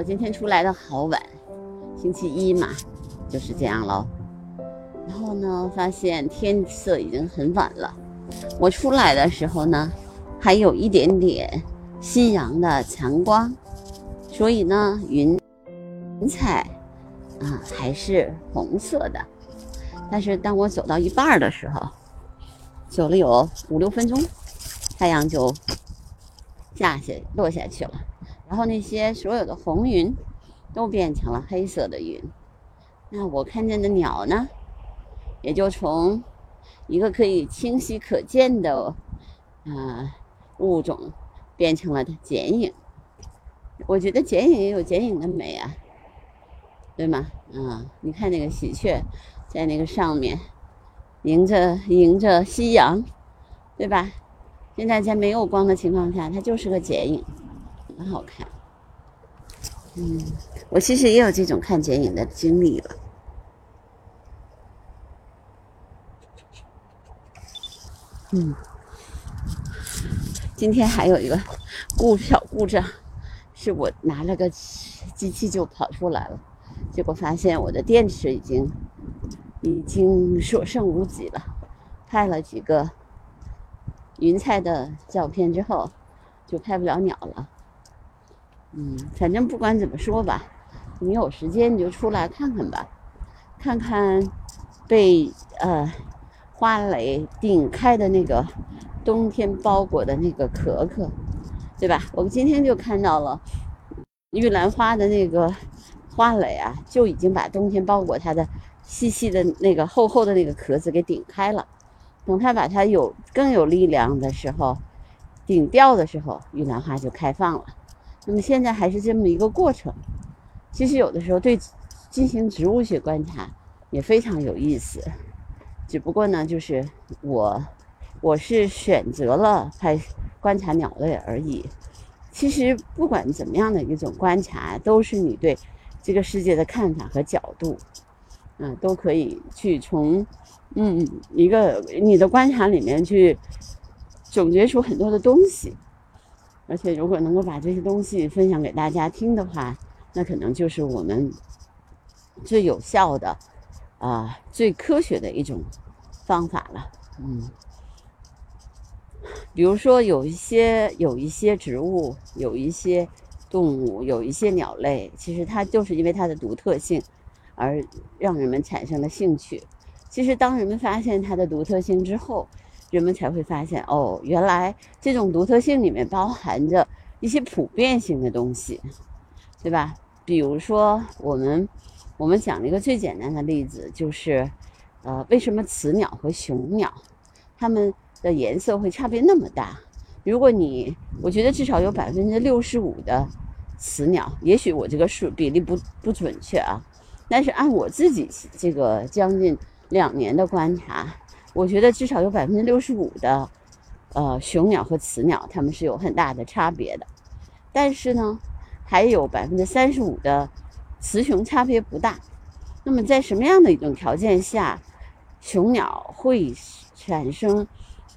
我今天出来的好晚，星期一嘛，就是这样喽。然后呢，发现天色已经很晚了。我出来的时候呢，还有一点点夕阳的残光，所以呢，云云彩啊还是红色的。但是当我走到一半的时候，走了有五六分钟，太阳就下下落下去了。然后那些所有的红云都变成了黑色的云，那我看见的鸟呢，也就从一个可以清晰可见的啊物种变成了剪影。我觉得剪影也有剪影的美啊，对吗？啊，你看那个喜鹊在那个上面迎着迎着夕阳，对吧？现在在没有光的情况下，它就是个剪影。很好看，嗯，我其实也有这种看剪影的经历了。嗯，今天还有一个故小故障，是我拿了个机器就跑出来了，结果发现我的电池已经已经所剩无几了。拍了几个云彩的照片之后，就拍不了鸟了。嗯，反正不管怎么说吧，你有时间你就出来看看吧，看看被呃花蕾顶开的那个冬天包裹的那个壳壳，对吧？我们今天就看到了玉兰花的那个花蕾啊，就已经把冬天包裹它的细细的那个厚厚的那个壳子给顶开了。等它把它有更有力量的时候，顶掉的时候，玉兰花就开放了。那么现在还是这么一个过程，其实有的时候对进行植物学观察也非常有意思，只不过呢，就是我我是选择了拍观察鸟类而已。其实不管怎么样的一种观察，都是你对这个世界的看法和角度，嗯，都可以去从嗯一个你的观察里面去总结出很多的东西。而且，如果能够把这些东西分享给大家听的话，那可能就是我们最有效的、啊最科学的一种方法了。嗯，比如说有一些有一些植物、有一些动物、有一些鸟类，其实它就是因为它的独特性而让人们产生了兴趣。其实，当人们发现它的独特性之后，人们才会发现，哦，原来这种独特性里面包含着一些普遍性的东西，对吧？比如说，我们我们讲一个最简单的例子，就是，呃，为什么雌鸟和雄鸟它们的颜色会差别那么大？如果你，我觉得至少有百分之六十五的雌鸟，也许我这个数比例不不准确啊，但是按我自己这个将近两年的观察。我觉得至少有百分之六十五的，呃，雄鸟和雌鸟它们是有很大的差别的，但是呢，还有百分之三十五的雌雄差别不大。那么在什么样的一种条件下，雄鸟会产生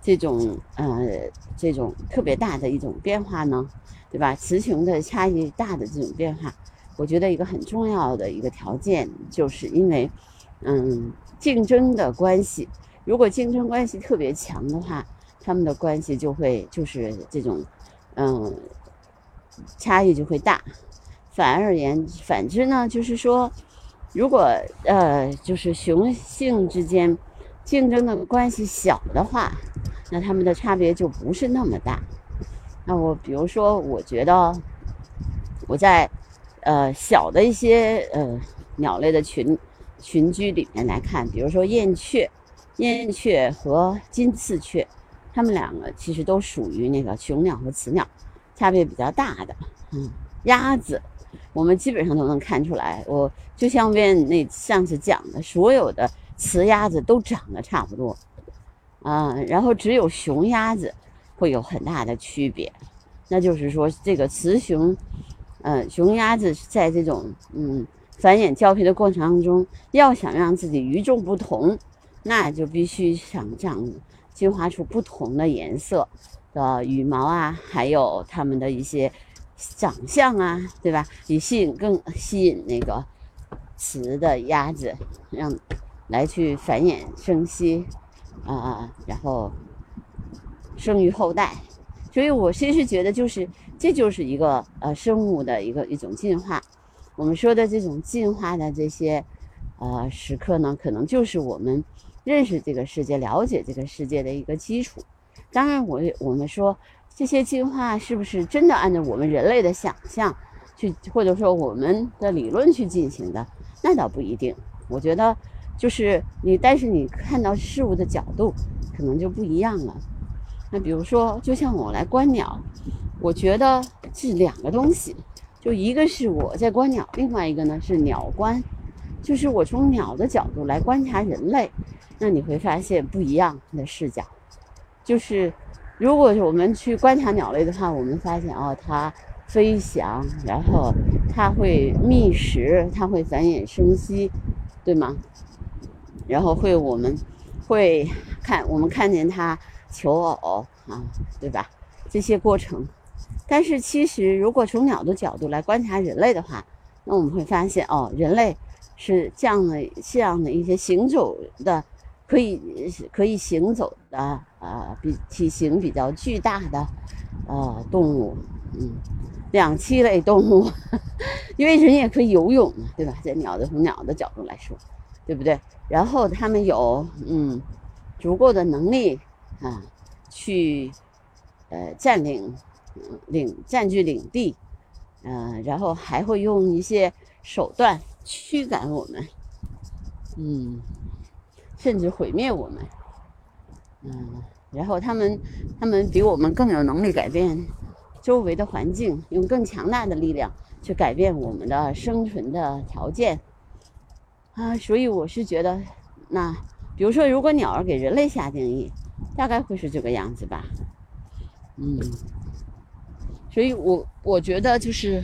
这种呃这种特别大的一种变化呢？对吧？雌雄的差异大的这种变化，我觉得一个很重要的一个条件，就是因为嗯竞争的关系。如果竞争关系特别强的话，他们的关系就会就是这种，嗯，差异就会大。反而言，反之呢，就是说，如果呃，就是雄性之间竞争的关系小的话，那他们的差别就不是那么大。那我比如说，我觉得我在呃小的一些呃鸟类的群群居里面来看，比如说燕雀。燕雀和金翅雀，它们两个其实都属于那个雄鸟和雌鸟，差别比较大的。嗯，鸭子，我们基本上都能看出来。我就像问那上次讲的，所有的雌鸭子都长得差不多，啊，然后只有雄鸭子会有很大的区别。那就是说，这个雌雄，嗯，雄鸭子在这种嗯繁衍交配的过程当中，要想让自己与众不同。那就必须想长进化出不同的颜色的羽毛啊，还有它们的一些长相啊，对吧？以吸引更吸引那个雌的鸭子，让来去繁衍生息啊，然后生育后代。所以我其实觉得，就是这就是一个呃生物的一个一种进化。我们说的这种进化的这些呃时刻呢，可能就是我们认识这个世界、了解这个世界的一个基础。当然，我我们说这些进化是不是真的按照我们人类的想象去，或者说我们的理论去进行的，那倒不一定。我觉得就是你，但是你看到事物的角度可能就不一样了。那比如说，就像我来观鸟，我觉得是两个东西，就一个是我在观鸟，另外一个呢是鸟观，就是我从鸟的角度来观察人类，那你会发现不一样的视角。就是如果我们去观察鸟类的话，我们发现哦，它飞翔，然后它会觅食，它会繁衍生息，对吗？然后会我们会看，我们看见它。求偶啊，对吧？这些过程，但是其实如果从鸟的角度来观察人类的话，那我们会发现哦，人类是这样的这样的一些行走的，可以可以行走的啊，比体型比较巨大的呃动物，嗯，两栖类动物，因为人也可以游泳嘛，对吧？在鸟的从鸟的角度来说，对不对？然后他们有嗯足够的能力。啊，去，呃，占领，领占据领地，嗯，然后还会用一些手段驱赶我们，嗯，甚至毁灭我们，嗯，然后他们，他们比我们更有能力改变周围的环境，用更强大的力量去改变我们的生存的条件，啊，所以我是觉得，那比如说，如果鸟儿给人类下定义。大概会是这个样子吧，嗯，所以我我觉得就是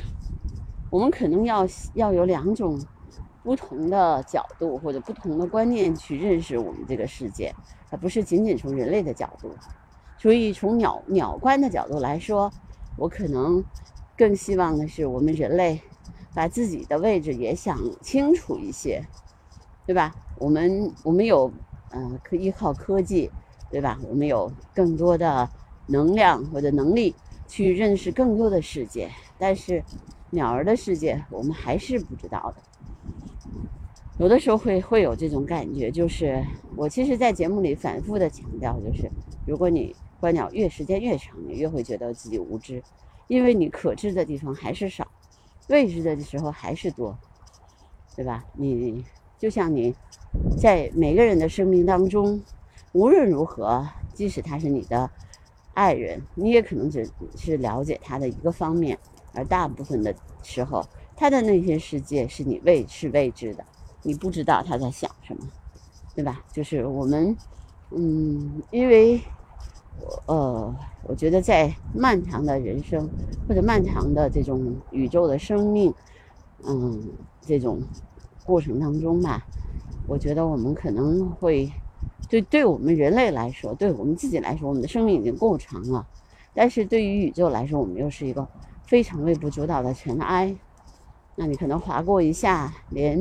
我们可能要要有两种不同的角度或者不同的观念去认识我们这个世界，而不是仅仅从人类的角度。所以从鸟鸟观的角度来说，我可能更希望的是我们人类把自己的位置也想清楚一些，对吧？我们我们有嗯，可依靠科技。对吧？我们有更多的能量或者能力去认识更多的世界，但是鸟儿的世界我们还是不知道的。有的时候会会有这种感觉，就是我其实，在节目里反复的强调，就是如果你观鸟越时间越长，你越会觉得自己无知，因为你可知的地方还是少，未知的时候还是多，对吧？你就像你在每个人的生命当中。无论如何，即使他是你的爱人，你也可能只是了解他的一个方面，而大部分的时候，他的那些世界是你未是未知的，你不知道他在想什么，对吧？就是我们，嗯，因为，呃，我觉得在漫长的人生或者漫长的这种宇宙的生命，嗯，这种过程当中吧，我觉得我们可能会。对，对我们人类来说，对我们自己来说，我们的生命已经够长了。但是对于宇宙来说，我们又是一个非常微不足道的尘埃。那你可能划过一下，连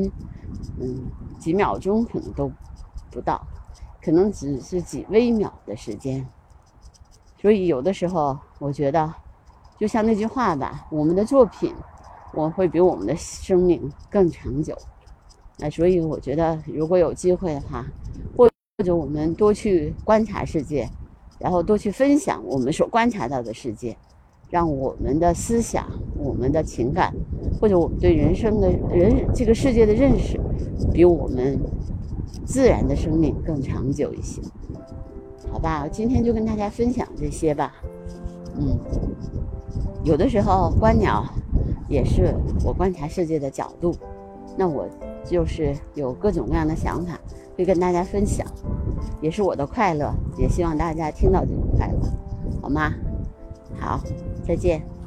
嗯几秒钟可能都不到，可能只是几微秒的时间。所以有的时候，我觉得就像那句话吧，我们的作品，我会比我们的生命更长久。那所以我觉得，如果有机会的话，或或者我们多去观察世界，然后多去分享我们所观察到的世界，让我们的思想、我们的情感，或者我们对人生的人这个世界的认识，比我们自然的生命更长久一些。好吧，今天就跟大家分享这些吧。嗯，有的时候观鸟也是我观察世界的角度，那我就是有各种各样的想法。会跟大家分享，也是我的快乐，也希望大家听到这种快乐，好吗？好，再见。